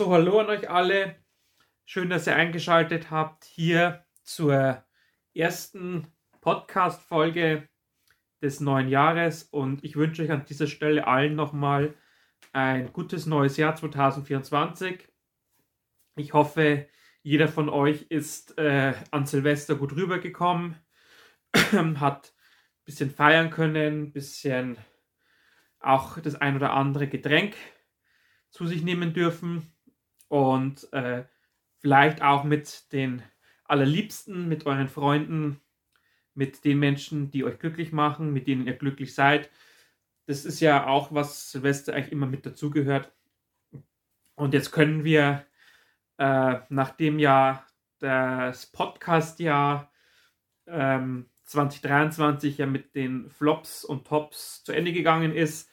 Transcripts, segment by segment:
So, hallo an euch alle. Schön, dass ihr eingeschaltet habt hier zur ersten Podcast-Folge des neuen Jahres und ich wünsche euch an dieser Stelle allen nochmal ein gutes neues Jahr 2024. Ich hoffe, jeder von euch ist äh, an Silvester gut rübergekommen, hat ein bisschen feiern können, ein bisschen auch das ein oder andere Getränk zu sich nehmen dürfen und äh, vielleicht auch mit den allerliebsten, mit euren Freunden, mit den Menschen, die euch glücklich machen, mit denen ihr glücklich seid. Das ist ja auch, was Silvester eigentlich immer mit dazugehört. Und jetzt können wir, äh, nachdem ja das Podcast-Jahr ähm, 2023 ja mit den Flops und Tops zu Ende gegangen ist,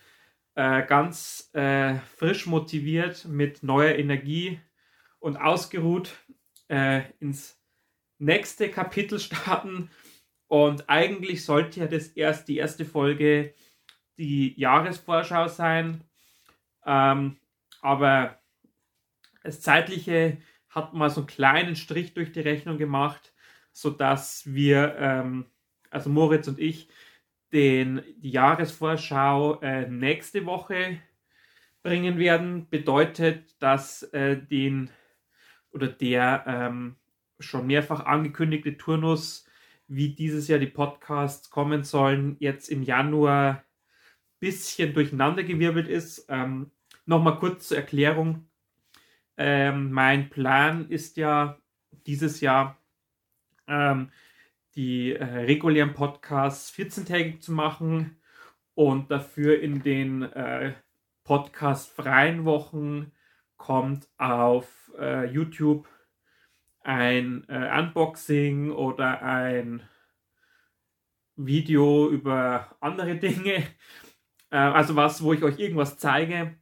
äh, ganz äh, frisch motiviert, mit neuer Energie und ausgeruht äh, ins nächste Kapitel starten. Und eigentlich sollte ja das erst die erste Folge die Jahresvorschau sein. Ähm, aber das Zeitliche hat mal so einen kleinen Strich durch die Rechnung gemacht, sodass wir, ähm, also Moritz und ich, den, die Jahresvorschau äh, nächste Woche bringen werden, bedeutet, dass äh, den oder der ähm, schon mehrfach angekündigte Turnus, wie dieses Jahr die Podcasts kommen sollen, jetzt im Januar ein bisschen durcheinandergewirbelt ist. Ähm, Nochmal kurz zur Erklärung. Ähm, mein Plan ist ja dieses Jahr ähm, die äh, regulären Podcasts 14-tägig zu machen und dafür in den äh, Podcast-freien Wochen kommt auf äh, YouTube ein äh, Unboxing oder ein Video über andere Dinge. Äh, also was, wo ich euch irgendwas zeige.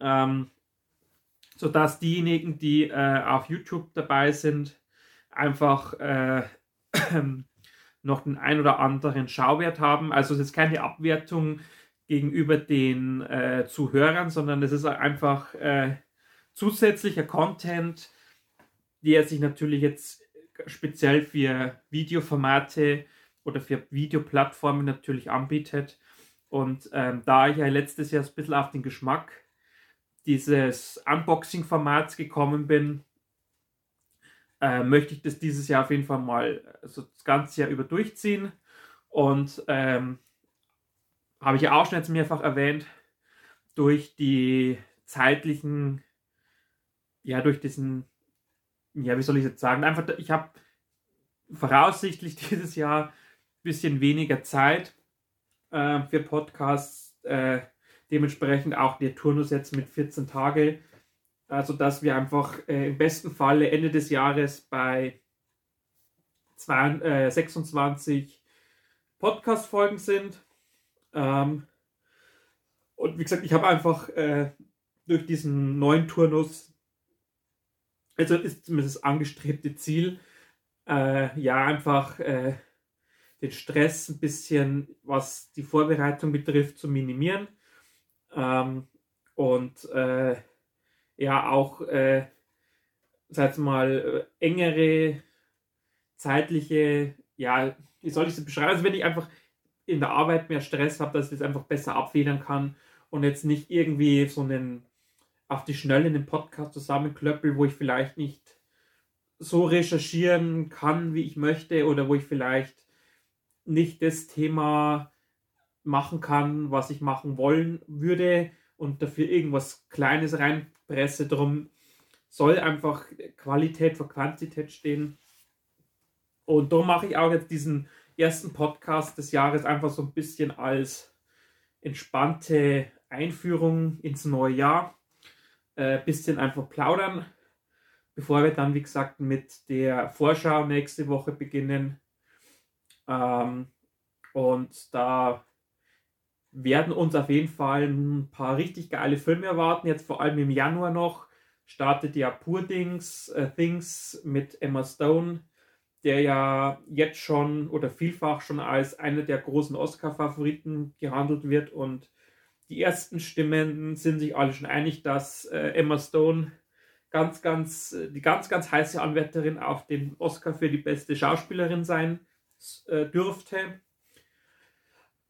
Ähm, sodass diejenigen, die äh, auf YouTube dabei sind, einfach äh, noch den ein oder anderen Schauwert haben. Also es ist keine Abwertung gegenüber den äh, Zuhörern, sondern es ist einfach äh, zusätzlicher Content, der sich natürlich jetzt speziell für Videoformate oder für Videoplattformen natürlich anbietet. Und ähm, da ich ja letztes Jahr ein bisschen auf den Geschmack dieses Unboxing-Formats gekommen bin, äh, möchte ich das dieses Jahr auf jeden Fall mal also das ganze Jahr über durchziehen. Und ähm, habe ich ja auch schon jetzt mehrfach erwähnt, durch die zeitlichen, ja, durch diesen, ja, wie soll ich jetzt sagen, einfach, ich habe voraussichtlich dieses Jahr ein bisschen weniger Zeit äh, für Podcasts, äh, dementsprechend auch der Turnus jetzt mit 14 Tage also dass wir einfach äh, im besten Falle Ende des Jahres bei zwei, äh, 26 Podcast-Folgen sind. Ähm, und wie gesagt, ich habe einfach äh, durch diesen neuen Turnus, also ist zumindest das angestrebte Ziel, äh, ja, einfach äh, den Stress ein bisschen, was die Vorbereitung betrifft, zu minimieren. Ähm, und äh, ja auch, äh, sag mal, äh, engere zeitliche, ja, wie soll ich es beschreiben? Also wenn ich einfach in der Arbeit mehr Stress habe, dass ich das einfach besser abfedern kann und jetzt nicht irgendwie so einen auf die Schnelle einen Podcast zusammenklöppel, wo ich vielleicht nicht so recherchieren kann, wie ich möchte oder wo ich vielleicht nicht das Thema machen kann, was ich machen wollen würde und dafür irgendwas Kleines reinpresse. Darum soll einfach Qualität vor Quantität stehen. Und darum mache ich auch jetzt diesen ersten Podcast des Jahres einfach so ein bisschen als entspannte Einführung ins neue Jahr. Äh, bisschen einfach plaudern, bevor wir dann, wie gesagt, mit der Vorschau nächste Woche beginnen. Ähm, und da werden uns auf jeden Fall ein paar richtig geile Filme erwarten. Jetzt vor allem im Januar noch startet ja Poor Things, äh, Things mit Emma Stone, der ja jetzt schon oder vielfach schon als einer der großen Oscar-Favoriten gehandelt wird. Und die ersten Stimmen sind sich alle schon einig, dass äh, Emma Stone ganz, ganz, die ganz, ganz heiße Anwärterin auf den Oscar für die beste Schauspielerin sein äh, dürfte.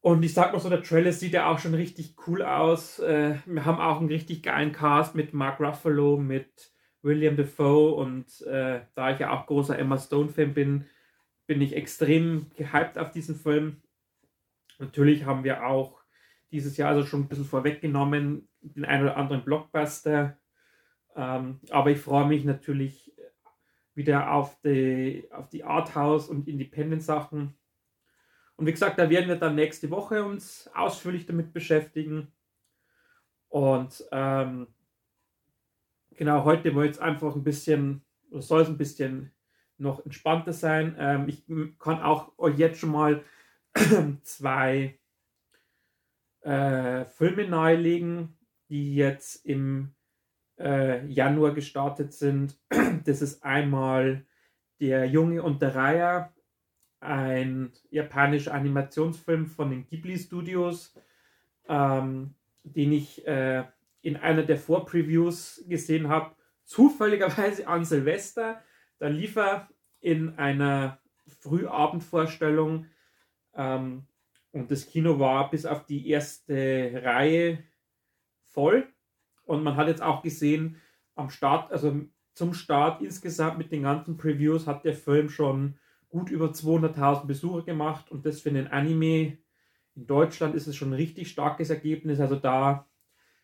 Und ich sag mal so, der Trailer sieht ja auch schon richtig cool aus. Äh, wir haben auch einen richtig geilen Cast mit Mark Ruffalo, mit William Defoe und äh, da ich ja auch großer Emma Stone-Fan bin, bin ich extrem gehypt auf diesen Film. Natürlich haben wir auch dieses Jahr also schon ein bisschen vorweggenommen, den einen oder anderen Blockbuster. Ähm, aber ich freue mich natürlich wieder auf die, auf die Arthouse- und Independent-Sachen. Und wie gesagt, da werden wir dann nächste Woche uns ausführlich damit beschäftigen. Und ähm, genau, heute wollte es einfach ein bisschen, oder soll es ein bisschen noch entspannter sein. Ähm, ich kann auch euch jetzt schon mal zwei äh, Filme nahelegen, die jetzt im äh, Januar gestartet sind. Das ist einmal Der Junge und der Reiher, ein japanischer Animationsfilm von den Ghibli Studios, ähm, den ich äh, in einer der Vorpreviews gesehen habe, zufälligerweise an Silvester. Da lief er in einer Frühabendvorstellung ähm, und das Kino war bis auf die erste Reihe voll. Und man hat jetzt auch gesehen, am Start, also zum Start insgesamt mit den ganzen Previews hat der Film schon gut über 200.000 Besucher gemacht und das für einen Anime in Deutschland ist es schon ein richtig starkes Ergebnis. Also da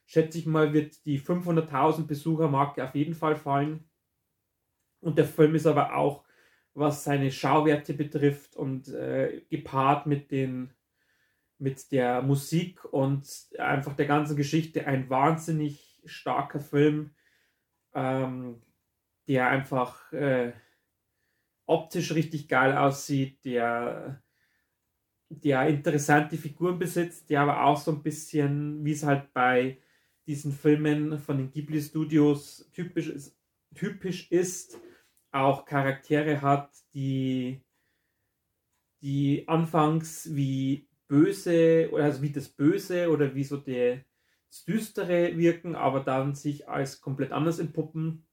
schätze ich mal, wird die 500.000 Besuchermarke auf jeden Fall fallen. Und der Film ist aber auch, was seine Schauwerte betrifft und äh, gepaart mit den mit der Musik und einfach der ganzen Geschichte ein wahnsinnig starker Film, ähm, der einfach äh, optisch richtig geil aussieht, der, der interessante Figuren besitzt, der aber auch so ein bisschen, wie es halt bei diesen Filmen von den Ghibli Studios typisch ist, typisch ist auch Charaktere hat, die, die anfangs wie böse oder also wie das Böse oder wie so der, das Düstere wirken, aber dann sich als komplett anders entpuppen.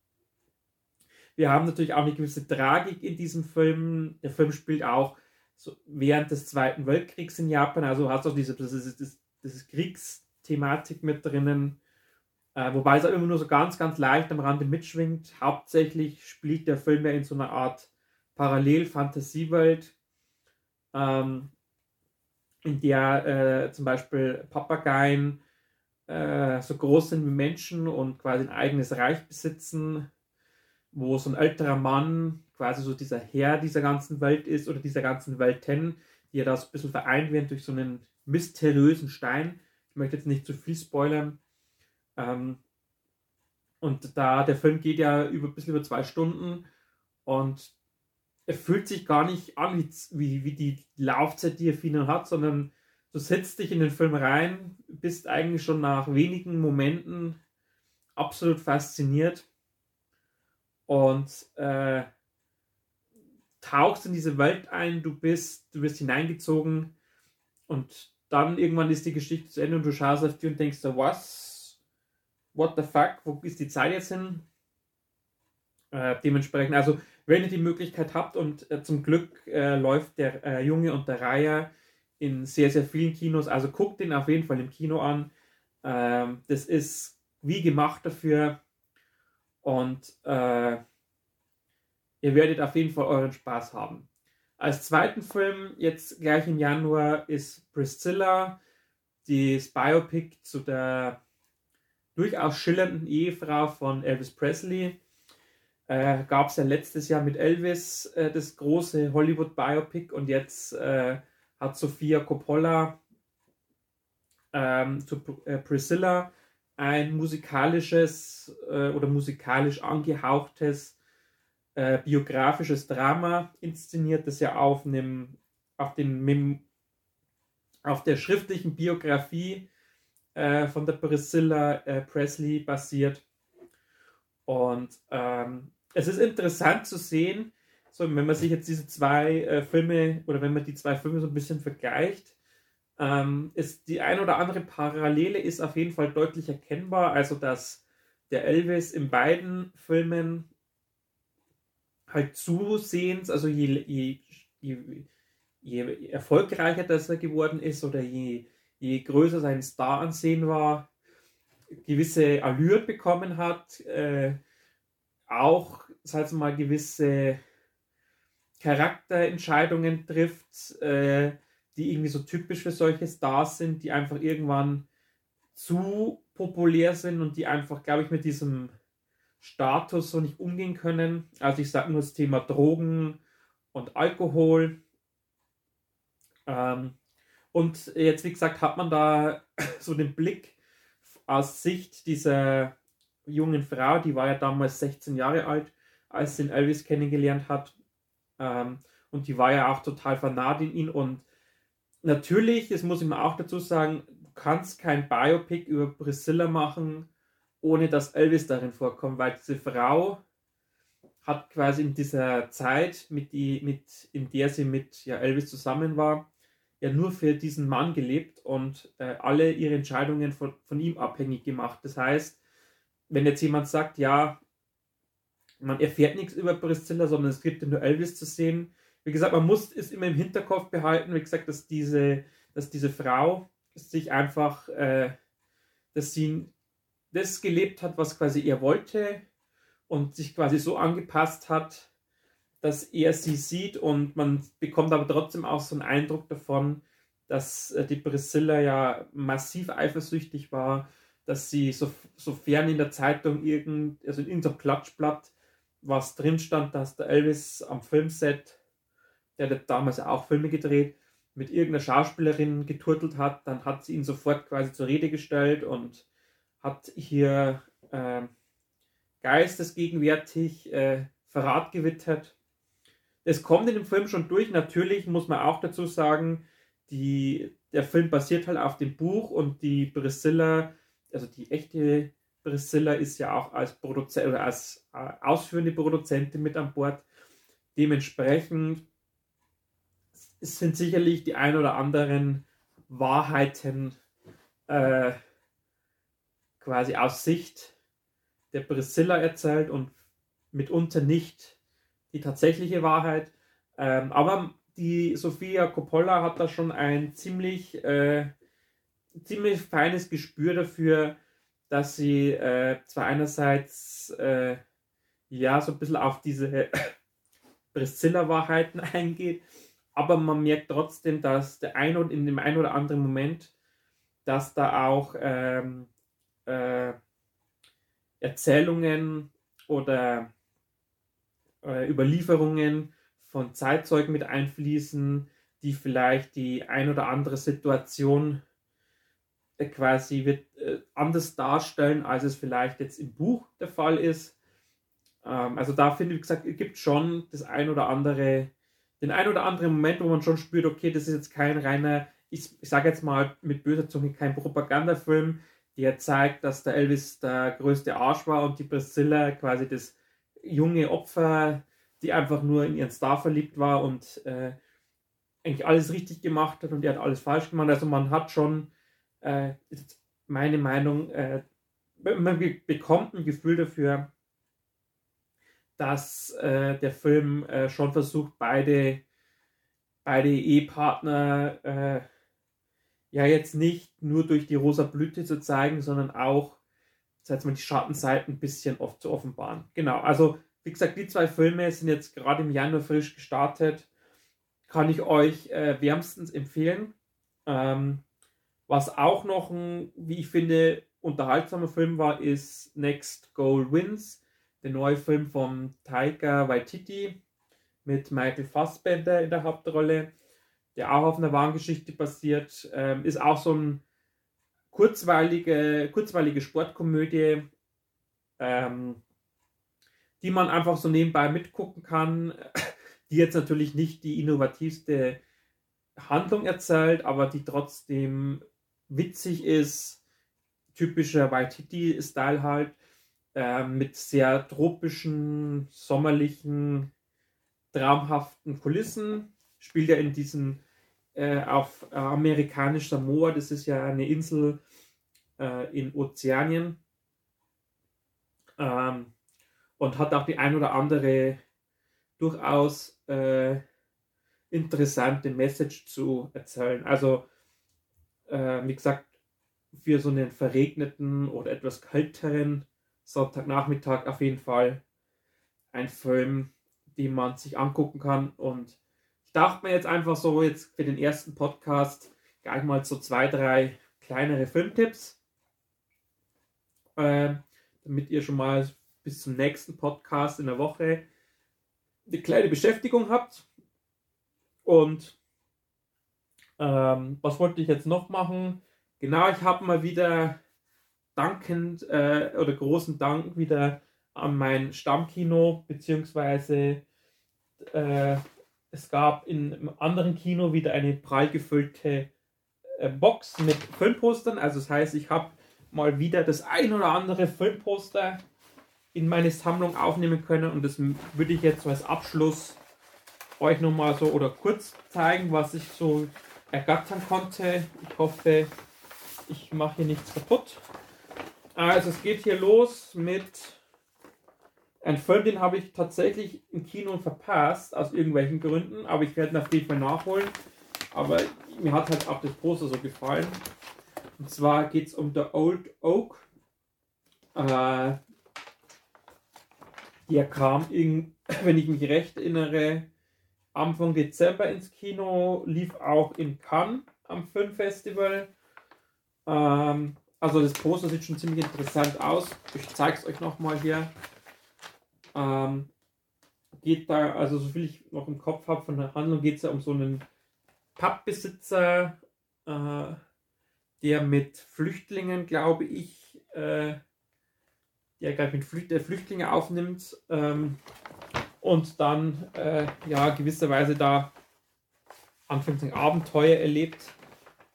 Wir haben natürlich auch eine gewisse Tragik in diesem Film. Der Film spielt auch so während des Zweiten Weltkriegs in Japan, also hast du auch diese das ist, das, das ist Kriegsthematik mit drinnen. Äh, wobei es auch immer nur so ganz, ganz leicht am Rande mitschwingt. Hauptsächlich spielt der Film ja in so einer Art Parallel-Fantasiewelt. Ähm, in der äh, zum Beispiel Papageien äh, so groß sind wie Menschen und quasi ein eigenes Reich besitzen, wo so ein älterer Mann quasi so dieser Herr dieser ganzen Welt ist oder dieser ganzen Welten, die ja da so ein bisschen vereint werden durch so einen mysteriösen Stein. Ich möchte jetzt nicht zu viel spoilern. Ähm, und da der Film geht ja über ein bisschen über zwei Stunden und er fühlt sich gar nicht an wie, wie, wie die Laufzeit, die er für hat, sondern du setzt dich in den Film rein, bist eigentlich schon nach wenigen Momenten absolut fasziniert und äh, tauchst in diese Welt ein, du bist, du wirst hineingezogen und dann irgendwann ist die Geschichte zu Ende und du schaust auf die und denkst so, was? What the fuck? Wo ist die Zeit jetzt hin? Äh, dementsprechend, also wenn ihr die Möglichkeit habt und äh, zum Glück äh, läuft der äh, Junge und der Reihe in sehr, sehr vielen Kinos, also guckt den auf jeden Fall im Kino an. Ähm, das ist wie gemacht dafür und äh, ihr werdet auf jeden Fall euren Spaß haben. Als zweiten Film jetzt gleich im Januar ist Priscilla, das Biopic zu der durchaus schillernden Ehefrau von Elvis Presley äh, Gab es ja letztes Jahr mit Elvis äh, das große Hollywood-Biopic und jetzt äh, hat Sophia Coppola ähm, zu äh, Priscilla ein musikalisches äh, oder musikalisch angehauchtes äh, biografisches Drama inszeniert, das ja auf einem auf den Mem auf der schriftlichen Biografie von der Priscilla Presley basiert. Und ähm, es ist interessant zu sehen, so, wenn man sich jetzt diese zwei äh, Filme oder wenn man die zwei Filme so ein bisschen vergleicht, ähm, ist die ein oder andere Parallele ist auf jeden Fall deutlich erkennbar. Also dass der Elvis in beiden Filmen halt zusehends, also je, je, je, je erfolgreicher das er geworden ist oder je, je größer sein Staransehen war, gewisse Allure bekommen hat, äh, auch, sag mal, gewisse Charakterentscheidungen trifft, äh, die irgendwie so typisch für solche Stars sind, die einfach irgendwann zu populär sind und die einfach, glaube ich, mit diesem Status so nicht umgehen können. Also ich sage nur das Thema Drogen und Alkohol. Ähm, und jetzt, wie gesagt, hat man da so den Blick aus Sicht dieser jungen Frau, die war ja damals 16 Jahre alt, als sie den Elvis kennengelernt hat. Ähm, und die war ja auch total vernarrt in ihn. Und natürlich, das muss ich mir auch dazu sagen, du kannst kein Biopic über Priscilla machen, ohne dass Elvis darin vorkommt, weil diese Frau hat quasi in dieser Zeit, mit die, mit, in der sie mit ja, Elvis zusammen war, ja nur für diesen Mann gelebt und äh, alle ihre Entscheidungen von, von ihm abhängig gemacht. Das heißt, wenn jetzt jemand sagt, ja, man erfährt nichts über Priscilla, sondern es gibt nur Elvis zu sehen. Wie gesagt, man muss es immer im Hinterkopf behalten, wie gesagt, dass diese, dass diese Frau sich einfach, äh, dass sie das gelebt hat, was quasi er wollte und sich quasi so angepasst hat, dass er sie sieht. Und man bekommt aber trotzdem auch so einen Eindruck davon, dass äh, die Priscilla ja massiv eifersüchtig war, dass sie, so, sofern in der Zeitung irgend, also in irgendeinem Klatschblatt was drin stand, dass der Elvis am Filmset, der hat damals auch Filme gedreht, mit irgendeiner Schauspielerin geturtelt hat, dann hat sie ihn sofort quasi zur Rede gestellt und hat hier äh, geistesgegenwärtig äh, Verrat gewittert. Es kommt in dem Film schon durch. Natürlich muss man auch dazu sagen, die, der Film basiert halt auf dem Buch und die Priscilla, also die echte Priscilla ist ja auch als Produzent oder als äh, ausführende Produzentin mit an Bord. Dementsprechend sind sicherlich die ein oder anderen Wahrheiten äh, quasi aus Sicht der Priscilla erzählt und mitunter nicht die tatsächliche Wahrheit. Ähm, aber die Sofia Coppola hat da schon ein ziemlich, äh, ziemlich feines Gespür dafür, dass sie äh, zwar einerseits äh, ja so ein bisschen auf diese Priscilla-Wahrheiten eingeht, aber man merkt trotzdem, dass der ein und in dem einen oder anderen Moment, dass da auch ähm, äh, Erzählungen oder äh, Überlieferungen von Zeitzeugen mit einfließen, die vielleicht die ein oder andere Situation quasi wird, äh, anders darstellen, als es vielleicht jetzt im Buch der Fall ist. Ähm, also da finde ich, wie gesagt, es gibt schon das ein oder andere, den ein oder anderen Moment, wo man schon spürt, okay, das ist jetzt kein reiner, ich, ich sage jetzt mal mit böser Zunge, kein Propagandafilm, der zeigt, dass der Elvis der größte Arsch war und die Priscilla quasi das junge Opfer, die einfach nur in ihren Star verliebt war und äh, eigentlich alles richtig gemacht hat und er hat alles falsch gemacht. Also man hat schon äh, meine Meinung, äh, man bekommt ein Gefühl dafür, dass äh, der Film äh, schon versucht, beide, beide Ehepartner äh, ja jetzt nicht nur durch die rosa Blüte zu zeigen, sondern auch sag mal, die Schattenseiten ein bisschen oft zu offenbaren. Genau, also wie gesagt, die zwei Filme sind jetzt gerade im Januar frisch gestartet. Kann ich euch äh, wärmstens empfehlen. Ähm, was auch noch ein, wie ich finde, unterhaltsamer Film war, ist Next Goal Wins, der neue Film von Taika Waititi mit Michael Fassbender in der Hauptrolle, der auch auf einer wahren Geschichte basiert. Ähm, ist auch so eine kurzweilige, kurzweilige Sportkomödie, ähm, die man einfach so nebenbei mitgucken kann, die jetzt natürlich nicht die innovativste Handlung erzählt, aber die trotzdem witzig ist, typischer Waititi-Style halt, äh, mit sehr tropischen, sommerlichen, traumhaften Kulissen. Spielt er in diesem äh, auf amerikanisch Samoa, das ist ja eine Insel äh, in Ozeanien. Ähm, und hat auch die ein oder andere durchaus äh, interessante Message zu erzählen. Also, äh, wie gesagt, für so einen verregneten oder etwas kälteren Sonntagnachmittag auf jeden Fall ein Film, den man sich angucken kann. Und ich dachte mir jetzt einfach so, jetzt für den ersten Podcast gleich mal so zwei, drei kleinere Filmtipps, äh, damit ihr schon mal bis zum nächsten Podcast in der Woche eine kleine Beschäftigung habt. Und ähm, was wollte ich jetzt noch machen? Genau, ich habe mal wieder dankend äh, oder großen Dank wieder an mein Stammkino, beziehungsweise äh, es gab in einem anderen Kino wieder eine prall gefüllte äh, Box mit Filmpostern. Also das heißt, ich habe mal wieder das ein oder andere Filmposter in meine Sammlung aufnehmen können und das würde ich jetzt so als Abschluss euch nochmal so oder kurz zeigen, was ich so ergattern konnte. Ich hoffe, ich mache hier nichts kaputt. Also es geht hier los mit einem Film, den habe ich tatsächlich im Kino verpasst, aus irgendwelchen Gründen, aber ich werde ihn auf jeden Fall nachholen. Aber mir hat halt auch das Poster so gefallen. Und zwar geht es um The Old Oak. Äh, der kam, in, wenn ich mich recht erinnere, Anfang Dezember ins Kino, lief auch in Cannes am Filmfestival. Ähm, also das Poster sieht schon ziemlich interessant aus. Ich zeige es euch nochmal hier. Ähm, geht da, also so viel ich noch im Kopf habe von der Handlung, geht es ja um so einen Pappbesitzer, äh, der mit Flüchtlingen, glaube ich, äh, der gleich mit Flücht der Flüchtlinge aufnimmt ähm, und dann äh, ja gewisserweise da anfängt ein Abenteuer erlebt.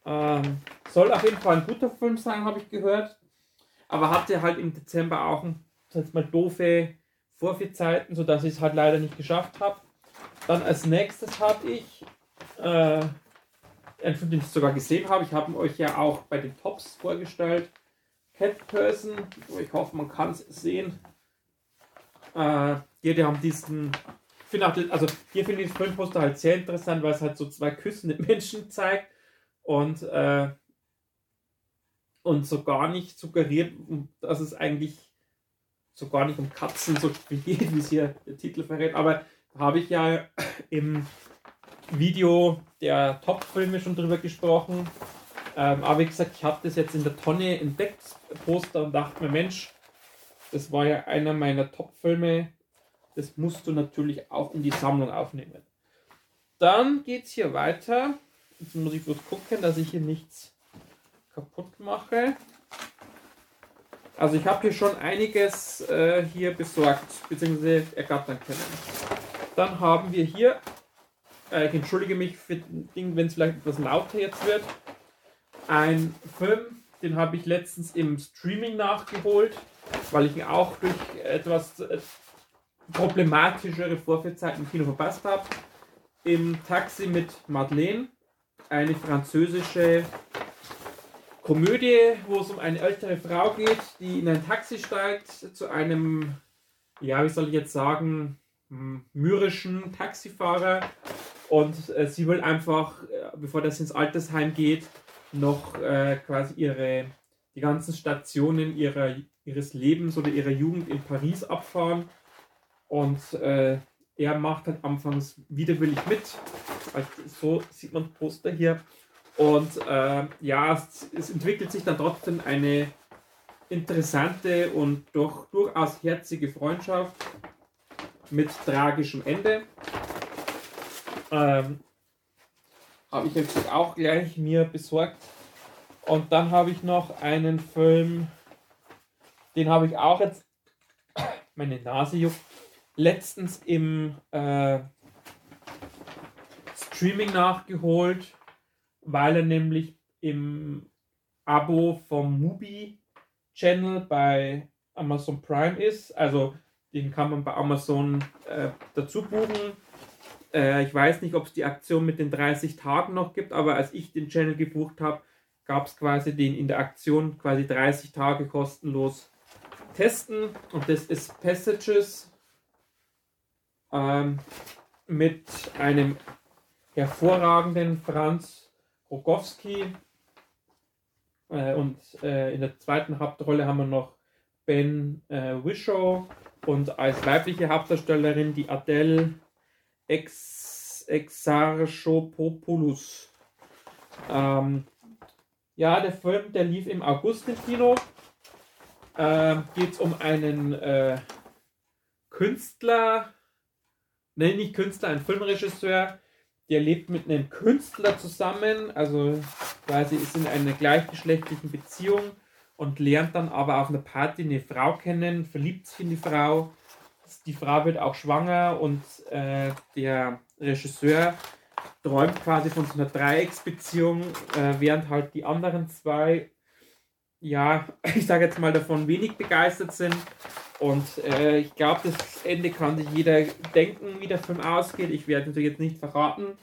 Ähm, soll auf jeden Fall ein guter Film sein, habe ich gehört. Aber hatte halt im Dezember auch jetzt mal doofe Vorführzeiten, sodass ich es halt leider nicht geschafft habe. Dann als nächstes habe ich äh, einen Film, den ich sogar gesehen habe. Ich habe ihn euch ja auch bei den Tops vorgestellt. Cat Person. Ich hoffe, man kann es sehen. Äh, hier, die haben diesen. Ich auch, also hier finde ich das Filmposter halt sehr interessant, weil es halt so zwei küssende Menschen zeigt und, äh, und so gar nicht suggeriert, dass es eigentlich so gar nicht um Katzen so geht, wie es hier der Titel verrät. Aber da habe ich ja im Video der Top-Filme schon drüber gesprochen. Ähm, aber wie gesagt, ich habe das jetzt in der Tonne entdeckt, Poster, und dachte mir, Mensch, das war ja einer meiner Top-Filme. Das musst du natürlich auch in die Sammlung aufnehmen. Dann geht es hier weiter. Jetzt muss ich bloß gucken, dass ich hier nichts kaputt mache. Also ich habe hier schon einiges äh, hier besorgt bzw. ergattern können. Dann haben wir hier, äh, ich entschuldige mich für Ding, wenn es vielleicht etwas lauter jetzt wird, ein Film, den habe ich letztens im Streaming nachgeholt, weil ich ihn auch durch etwas äh, problematischere Vorführzeiten im Kino verpasst habe. Im Taxi mit Madeleine, eine französische Komödie, wo es um eine ältere Frau geht, die in ein Taxi steigt zu einem, ja, wie soll ich jetzt sagen, mürrischen Taxifahrer und äh, sie will einfach, äh, bevor das ins Altersheim geht, noch äh, quasi ihre, die ganzen Stationen ihrer, ihres Lebens oder ihrer Jugend in Paris abfahren. Und äh, er macht halt anfangs widerwillig mit. Also so sieht man Poster hier. Und äh, ja, es, es, entwickelt sich dann trotzdem eine interessante und doch durchaus herzige Freundschaft mit tragischem Ende. Ähm, habe ich jetzt auch gleich mir besorgt. Und dann habe ich noch einen Film, den habe ich auch jetzt, meine Nase juckt, letztens im äh, Streaming nachgeholt, weil er nämlich im Abo vom Mubi Channel bei Amazon Prime ist. Also den kann man bei Amazon äh, dazu buchen. Äh, ich weiß nicht, ob es die Aktion mit den 30 Tagen noch gibt, aber als ich den Channel gebucht habe, gab es quasi den in der Aktion quasi 30 Tage kostenlos testen und das ist Passages ähm, mit einem hervorragenden Franz Rogowski. Äh, und äh, in der zweiten Hauptrolle haben wir noch Ben äh, Wishow und als weibliche Hauptdarstellerin die Adele Ex Exarchopoulos. Ähm, ja, der Film, der lief im August im Kino. Ähm, Geht es um einen äh, Künstler, nein, nicht Künstler, ein Filmregisseur, der lebt mit einem Künstler zusammen, also quasi ist in einer gleichgeschlechtlichen Beziehung und lernt dann aber auf einer Party eine Frau kennen, verliebt sich in die Frau. Die Frau wird auch schwanger und äh, der Regisseur träumt quasi von so einer Dreiecksbeziehung, äh, während halt die anderen zwei, ja, ich sage jetzt mal davon wenig begeistert sind. Und äh, ich glaube, das Ende kann sich jeder denken, wie der Film ausgeht. Ich werde natürlich jetzt nicht verraten.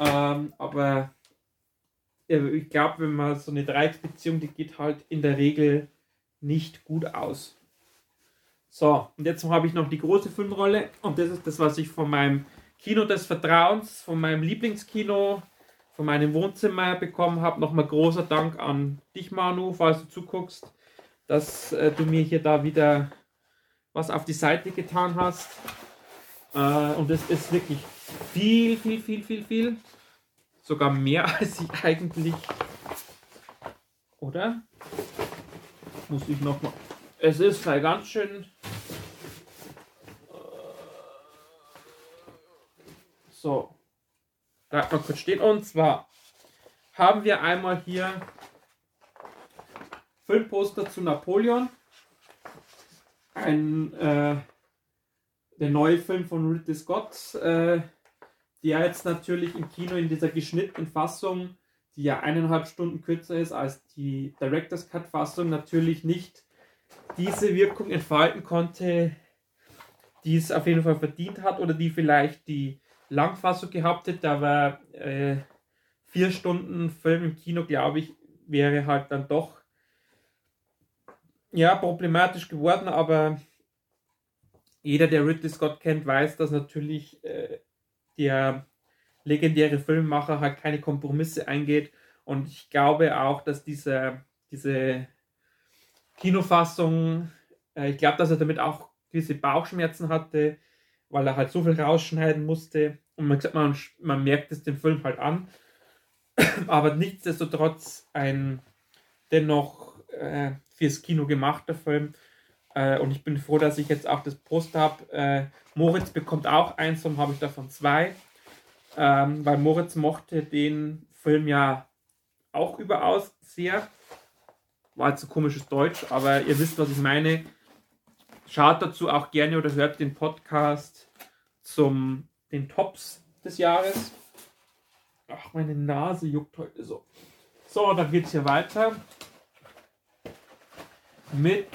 Ähm, aber ich glaube, wenn man so eine Dreiecksbeziehung, die geht halt in der Regel nicht gut aus. So, und jetzt habe ich noch die große Filmrolle und das ist das, was ich von meinem Kino des Vertrauens, von meinem Lieblingskino, von meinem Wohnzimmer bekommen habe. Nochmal großer Dank an dich, Manu, falls du zuguckst, dass äh, du mir hier da wieder was auf die Seite getan hast. Äh, und es ist wirklich viel, viel, viel, viel, viel. Sogar mehr als ich eigentlich. Oder? Muss ich nochmal. Es ist halt ganz schön. So. Bleibt mal kurz stehen. Und zwar haben wir einmal hier Filmposter zu Napoleon. Ein äh, der neue Film von Ridley Scott. Äh, der jetzt natürlich im Kino in dieser geschnittenen Fassung, die ja eineinhalb Stunden kürzer ist als die Director's Cut Fassung, natürlich nicht diese Wirkung entfalten konnte, die es auf jeden Fall verdient hat oder die vielleicht die Langfassung gehabt hätte, aber äh, vier Stunden Film im Kino, glaube ich, wäre halt dann doch ja problematisch geworden, aber jeder, der Ridley Scott kennt, weiß, dass natürlich äh, der legendäre Filmemacher halt keine Kompromisse eingeht. Und ich glaube auch, dass diese, diese Kinofassung, äh, ich glaube, dass er damit auch gewisse Bauchschmerzen hatte, weil er halt so viel rausschneiden musste. Und man, man, man merkt es dem Film halt an. Aber nichtsdestotrotz ein dennoch äh, fürs Kino gemachter Film. Äh, und ich bin froh, dass ich jetzt auch das Poster habe. Äh, Moritz bekommt auch eins, darum habe ich davon zwei. Ähm, weil Moritz mochte den Film ja auch überaus sehr. War jetzt ein komisches Deutsch, aber ihr wisst, was ich meine. Schaut dazu auch gerne oder hört den Podcast zum den Tops des Jahres. Ach, meine Nase juckt heute so. So, dann geht es hier weiter mit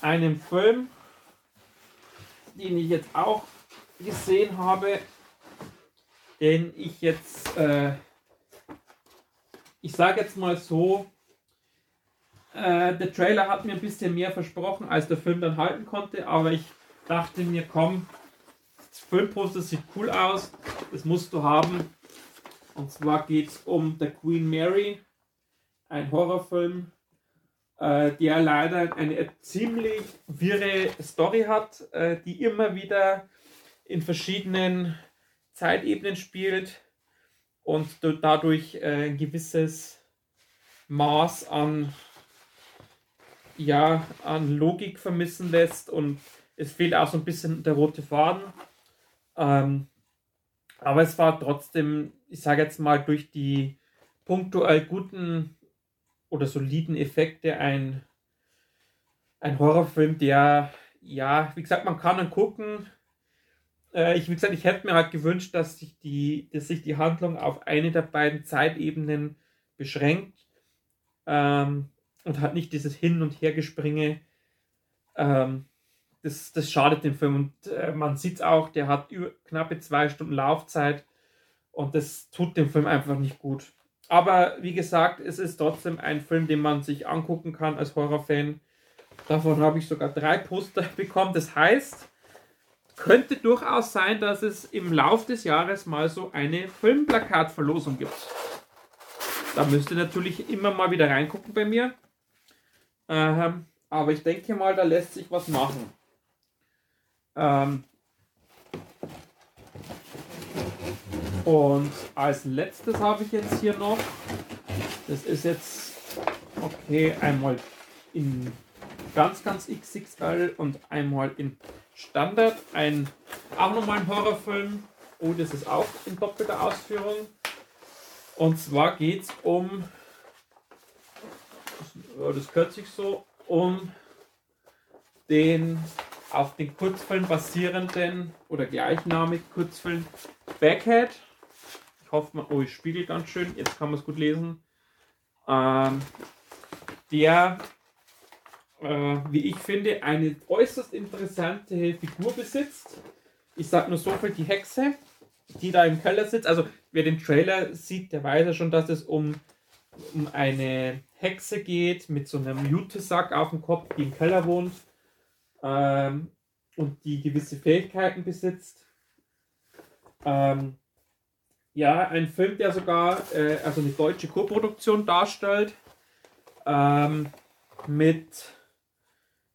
einem Film, den ich jetzt auch gesehen habe, den ich jetzt, äh, ich sage jetzt mal so, äh, der Trailer hat mir ein bisschen mehr versprochen, als der Film dann halten konnte, aber ich dachte mir, komm, das Filmposter sieht cool aus, das musst du haben. Und zwar geht es um The Queen Mary, ein Horrorfilm äh, der leider eine ziemlich wirre Story hat, äh, die immer wieder in verschiedenen Zeitebenen spielt und dadurch äh, ein gewisses Maß an, ja, an Logik vermissen lässt und es fehlt auch so ein bisschen der rote Faden. Ähm, aber es war trotzdem, ich sage jetzt mal, durch die punktuell guten oder soliden Effekte ein, ein Horrorfilm, der, ja, wie gesagt, man kann ihn gucken. Äh, ich, wie gesagt, ich hätte mir halt gewünscht, dass sich die, dass sich die Handlung auf eine der beiden Zeitebenen beschränkt ähm, und hat nicht dieses Hin- und Hergespringe. Ähm, das, das schadet dem Film und äh, man sieht es auch, der hat über, knappe zwei Stunden Laufzeit und das tut dem Film einfach nicht gut. Aber wie gesagt, es ist trotzdem ein Film, den man sich angucken kann als Horrorfan. Davon habe ich sogar drei Poster bekommen. Das heißt, könnte durchaus sein, dass es im Lauf des Jahres mal so eine Filmplakatverlosung gibt. Da müsst ihr natürlich immer mal wieder reingucken bei mir. Ähm, aber ich denke mal, da lässt sich was machen. Ähm, und als letztes habe ich jetzt hier noch, das ist jetzt, okay, einmal in ganz, ganz XXL und einmal in Standard, ein, auch nochmal ein Horrorfilm. Oh, das ist auch in doppelter Ausführung. Und zwar geht es um, das gehört sich so, um den auf den Kurzfilm basierenden oder gleichnamig Kurzfilm Backhead. Ich hoffe mal, oh, ich spiegel ganz schön, jetzt kann man es gut lesen. Ähm, der, äh, wie ich finde, eine äußerst interessante Figur besitzt. Ich sage nur so viel, die Hexe, die da im Keller sitzt. Also wer den Trailer sieht, der weiß ja schon, dass es um, um eine Hexe geht mit so einem Jutesack auf dem Kopf, die im Keller wohnt ähm, und die gewisse Fähigkeiten besitzt. Ähm, ja, ein Film, der sogar äh, also eine deutsche Koproduktion darstellt, ähm, mit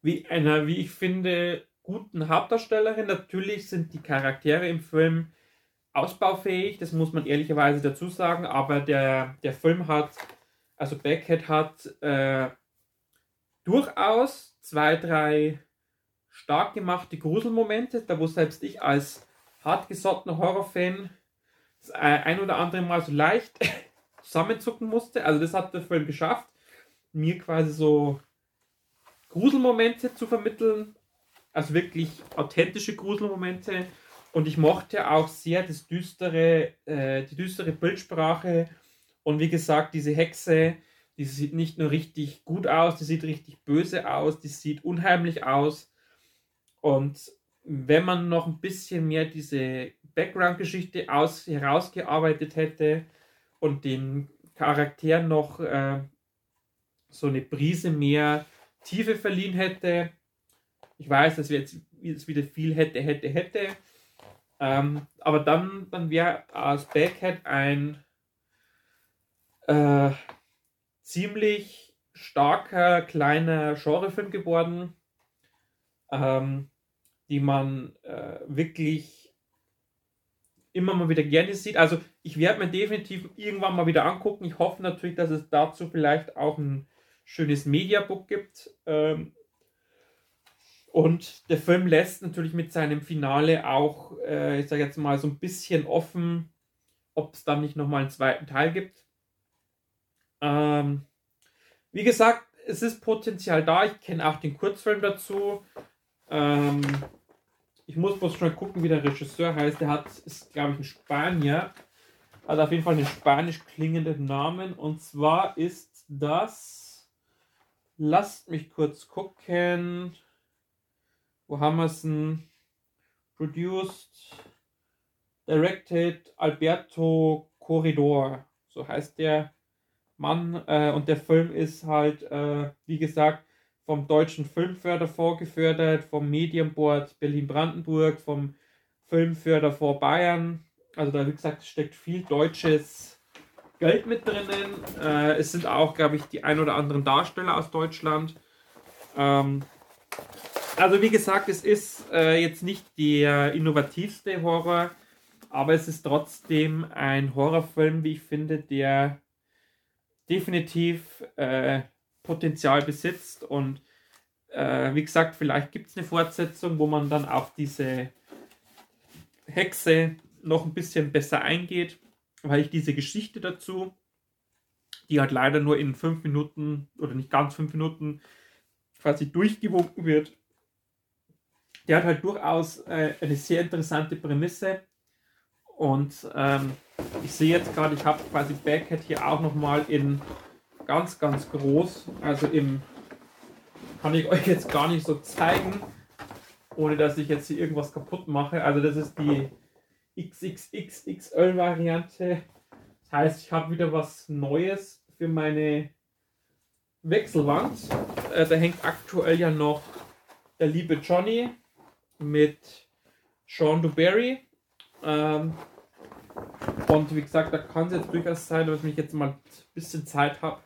wie einer, wie ich finde, guten Hauptdarstellerin. Natürlich sind die Charaktere im Film ausbaufähig, das muss man ehrlicherweise dazu sagen, aber der, der Film hat, also Beckett hat äh, durchaus zwei, drei stark gemachte Gruselmomente, da wo selbst ich als hartgesottener Horrorfan das ein oder andere Mal so leicht zusammenzucken musste. Also das hat der Film geschafft, mir quasi so Gruselmomente zu vermitteln, also wirklich authentische Gruselmomente. Und ich mochte auch sehr das düstere, äh, die düstere Bildsprache. Und wie gesagt, diese Hexe, die sieht nicht nur richtig gut aus, die sieht richtig böse aus, die sieht unheimlich aus. Und wenn man noch ein bisschen mehr diese Background-Geschichte aus, herausgearbeitet hätte und den Charakteren noch äh, so eine Prise mehr Tiefe verliehen hätte, ich weiß, dass wir jetzt, jetzt wieder viel hätte, hätte, hätte, ähm, aber dann, dann wäre aus Backhead ein äh, ziemlich starker, kleiner Genrefilm geworden. Ähm, die man äh, wirklich immer mal wieder gerne sieht. Also ich werde mir definitiv irgendwann mal wieder angucken. Ich hoffe natürlich, dass es dazu vielleicht auch ein schönes Mediabook gibt. Ähm, und der Film lässt natürlich mit seinem Finale auch, äh, ich sage jetzt mal, so ein bisschen offen, ob es dann nicht nochmal einen zweiten Teil gibt. Ähm, wie gesagt, es ist Potenzial da. Ich kenne auch den Kurzfilm dazu. Ähm, ich muss bloß schon gucken, wie der Regisseur heißt. Der hat, ist glaube ich ein Spanier. Hat auf jeden Fall einen spanisch klingenden Namen. Und zwar ist das. Lasst mich kurz gucken. Wo haben wir es denn? Produced, Directed Alberto Corridor. So heißt der Mann. Äh, und der Film ist halt, äh, wie gesagt, vom Deutschen Filmförderfonds gefördert, vom Medienboard Berlin-Brandenburg, vom Filmförderfonds Bayern. Also da, wie gesagt, steckt viel deutsches Geld mit drinnen. Äh, es sind auch, glaube ich, die ein oder anderen Darsteller aus Deutschland. Ähm, also wie gesagt, es ist äh, jetzt nicht der innovativste Horror, aber es ist trotzdem ein Horrorfilm, wie ich finde, der definitiv äh, Potenzial besitzt. Und äh, wie gesagt, vielleicht gibt es eine Fortsetzung, wo man dann auf diese Hexe noch ein bisschen besser eingeht, weil ich diese Geschichte dazu, die halt leider nur in fünf Minuten oder nicht ganz fünf Minuten quasi durchgewunken wird. Der hat halt durchaus äh, eine sehr interessante Prämisse. Und ähm, ich sehe jetzt gerade, ich habe quasi Backhead hier auch nochmal in ganz, ganz groß. Also im kann ich euch jetzt gar nicht so zeigen, ohne dass ich jetzt hier irgendwas kaputt mache. Also das ist die XXXXL Variante. Das heißt, ich habe wieder was Neues für meine Wechselwand. Äh, da hängt aktuell ja noch der liebe Johnny mit Sean Duberry. Ähm, und wie gesagt, da kann es jetzt durchaus sein, dass ich jetzt mal ein bisschen Zeit habe,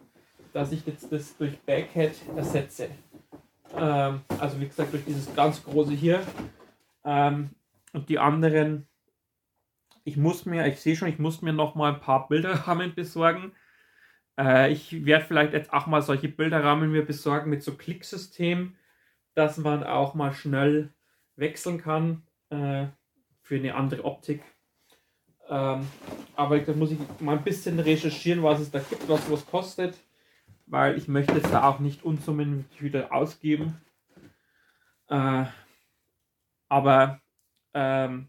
dass ich jetzt das durch Backhead ersetze. Ähm, also wie gesagt, durch dieses ganz große hier. Ähm, und die anderen, ich muss mir, ich sehe schon, ich muss mir noch mal ein paar Bilderrahmen besorgen. Äh, ich werde vielleicht jetzt auch mal solche Bilderrahmen mir besorgen mit so Klicksystem, dass man auch mal schnell wechseln kann äh, für eine andere Optik. Ähm, aber da muss ich mal ein bisschen recherchieren, was es da gibt, was was kostet, weil ich möchte jetzt da auch nicht Unsummen wieder ausgeben. Äh, aber ähm,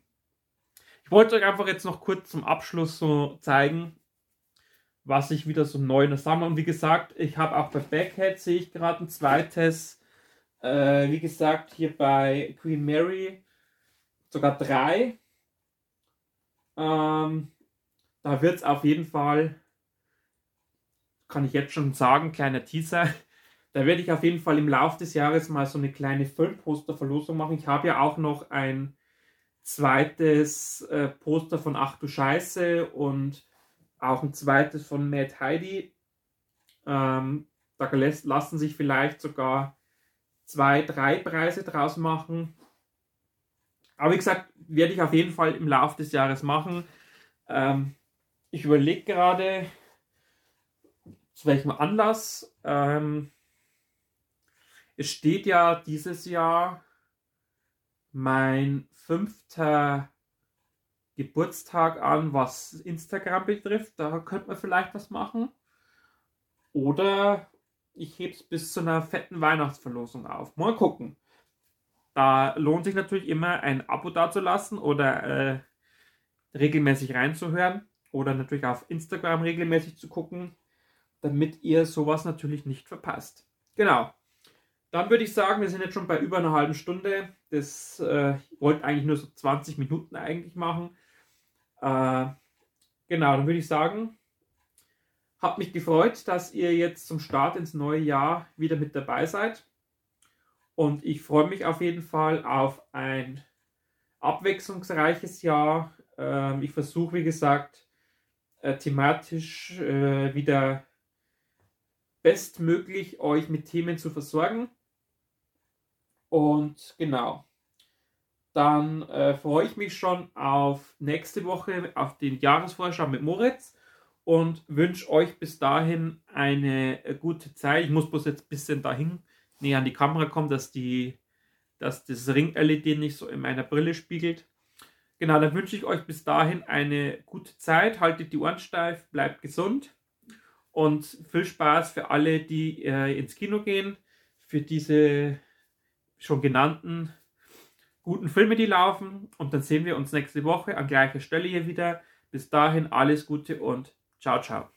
ich wollte euch einfach jetzt noch kurz zum Abschluss so zeigen, was ich wieder so neu noch sammle. Und wie gesagt, ich habe auch bei Backhead sehe ich gerade ein zweites, äh, wie gesagt, hier bei Queen Mary sogar drei. Ähm, da wird es auf jeden Fall, kann ich jetzt schon sagen, kleiner Teaser. Da werde ich auf jeden Fall im Laufe des Jahres mal so eine kleine Filmposter-Verlosung machen. Ich habe ja auch noch ein zweites äh, Poster von Ach du Scheiße und auch ein zweites von Mad Heidi. Ähm, da lassen sich vielleicht sogar zwei, drei Preise draus machen. Aber wie gesagt, werde ich auf jeden Fall im Laufe des Jahres machen. Ähm, ich überlege gerade, zu welchem Anlass. Ähm, es steht ja dieses Jahr mein fünfter Geburtstag an, was Instagram betrifft. Da könnte man vielleicht was machen. Oder ich hebe es bis zu einer fetten Weihnachtsverlosung auf. Mal gucken. Da lohnt sich natürlich immer ein Abo dazulassen oder äh, regelmäßig reinzuhören oder natürlich auf Instagram regelmäßig zu gucken, damit ihr sowas natürlich nicht verpasst. Genau. Dann würde ich sagen, wir sind jetzt schon bei über einer halben Stunde. Das äh, wollte eigentlich nur so 20 Minuten eigentlich machen. Äh, genau, dann würde ich sagen, hat mich gefreut, dass ihr jetzt zum Start ins neue Jahr wieder mit dabei seid. Und ich freue mich auf jeden Fall auf ein abwechslungsreiches Jahr. Ähm, ich versuche, wie gesagt, äh, thematisch äh, wieder bestmöglich euch mit Themen zu versorgen. Und genau, dann äh, freue ich mich schon auf nächste Woche, auf den Jahresvorschau mit Moritz und wünsche euch bis dahin eine äh, gute Zeit. Ich muss bloß jetzt ein bisschen dahin näher an die Kamera kommen, dass, die, dass das Ring-LED nicht so in meiner Brille spiegelt. Genau, dann wünsche ich euch bis dahin eine gute Zeit. Haltet die Ohren steif, bleibt gesund und viel Spaß für alle, die äh, ins Kino gehen, für diese schon genannten guten Filme, die laufen. Und dann sehen wir uns nächste Woche an gleicher Stelle hier wieder. Bis dahin alles Gute und ciao, ciao.